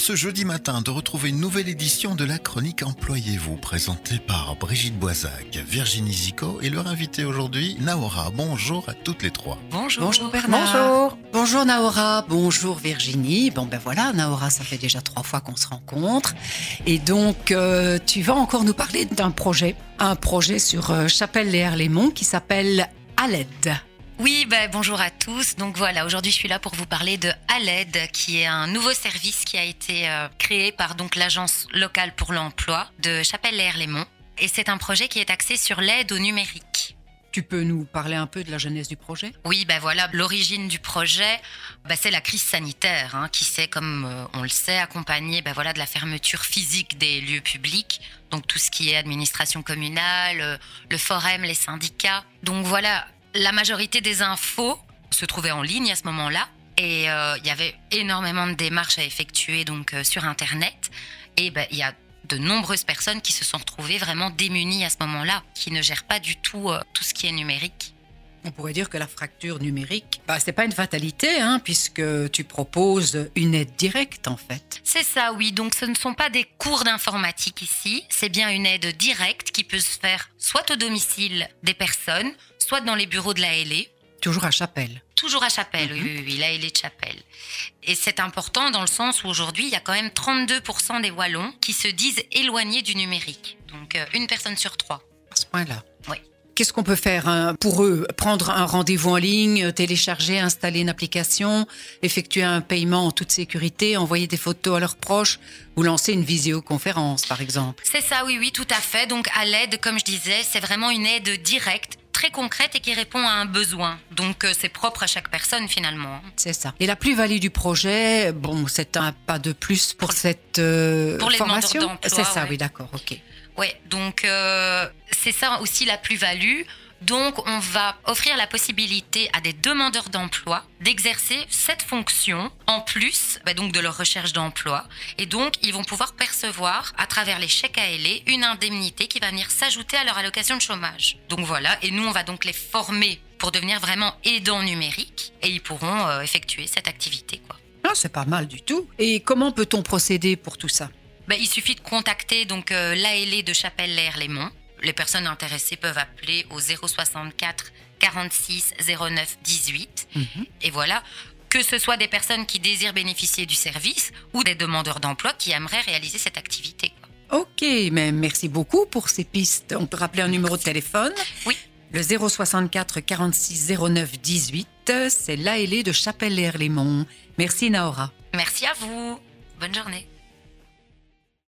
ce jeudi matin de retrouver une nouvelle édition de la chronique Employez-vous, présentée par Brigitte Boisac, Virginie Zico et leur invité aujourd'hui, Naora. Bonjour à toutes les trois. Bonjour. Bonjour Bernard. Bonjour. Bonjour Naora. Bonjour Virginie. Bon ben voilà, Naora, ça fait déjà trois fois qu'on se rencontre. Et donc, euh, tu vas encore nous parler d'un projet. Un projet sur euh, Chapelle-les-Herlémont qui s'appelle Aled. Oui, ben, bonjour à tous. Donc voilà, aujourd'hui je suis là pour vous parler de Aled, qui est un nouveau service qui a été euh, créé par donc l'agence locale pour l'emploi de Chapelle-les-Herlémont. Et c'est un projet qui est axé sur l'aide au numérique. Tu peux nous parler un peu de la jeunesse du projet? Oui, ben voilà, l'origine du projet, ben c'est la crise sanitaire, hein, qui s'est, comme euh, on le sait, accompagnée ben voilà, de la fermeture physique des lieux publics, donc tout ce qui est administration communale, euh, le forum, les syndicats. Donc voilà, la majorité des infos se trouvaient en ligne à ce moment-là, et euh, il y avait énormément de démarches à effectuer donc euh, sur Internet, et ben il y a de nombreuses personnes qui se sont retrouvées vraiment démunies à ce moment-là, qui ne gèrent pas du tout euh, tout ce qui est numérique. On pourrait dire que la fracture numérique, bah, c'est pas une fatalité, hein, puisque tu proposes une aide directe en fait. C'est ça, oui. Donc ce ne sont pas des cours d'informatique ici, c'est bien une aide directe qui peut se faire soit au domicile des personnes, soit dans les bureaux de la LA. Toujours à Chapelle. Toujours à Chapelle, oui, oui, oui, la LA de Chapelle. Et c'est important dans le sens où aujourd'hui, il y a quand même 32% des Wallons qui se disent éloignés du numérique. Donc euh, une personne sur trois. À ce point-là. Qu'est-ce qu'on peut faire hein, pour eux? Prendre un rendez-vous en ligne, télécharger, installer une application, effectuer un paiement en toute sécurité, envoyer des photos à leurs proches ou lancer une visioconférence, par exemple. C'est ça, oui, oui, tout à fait. Donc à l'aide, comme je disais, c'est vraiment une aide directe, très concrète et qui répond à un besoin. Donc euh, c'est propre à chaque personne finalement. C'est ça. Et la plus-value du projet, bon, c'est un pas de plus pour cette euh, Pour les formation? C'est ça, ouais. oui, d'accord, ok. Ouais, donc euh, c'est ça aussi la plus-value. Donc on va offrir la possibilité à des demandeurs d'emploi d'exercer cette fonction en plus bah, donc de leur recherche d'emploi. Et donc ils vont pouvoir percevoir à travers les chèques ALE une indemnité qui va venir s'ajouter à leur allocation de chômage. Donc voilà, et nous on va donc les former pour devenir vraiment aidants numériques et ils pourront euh, effectuer cette activité. Quoi. Ah, c'est pas mal du tout. Et comment peut-on procéder pour tout ça? Ben, il suffit de contacter donc euh, l'ALE de Chapelle-les-Herlémont. Les personnes intéressées peuvent appeler au 064 46 09 18. Mhm. Et voilà, que ce soit des personnes qui désirent bénéficier du service ou des demandeurs d'emploi qui aimeraient réaliser cette activité. Ok, mais merci beaucoup pour ces pistes. On peut rappeler un numéro de téléphone? Oui. Le 064 46 09 18, c'est l'ALE de Chapelle-les-Herlémont. Merci Naora. Merci à vous. Bonne journée.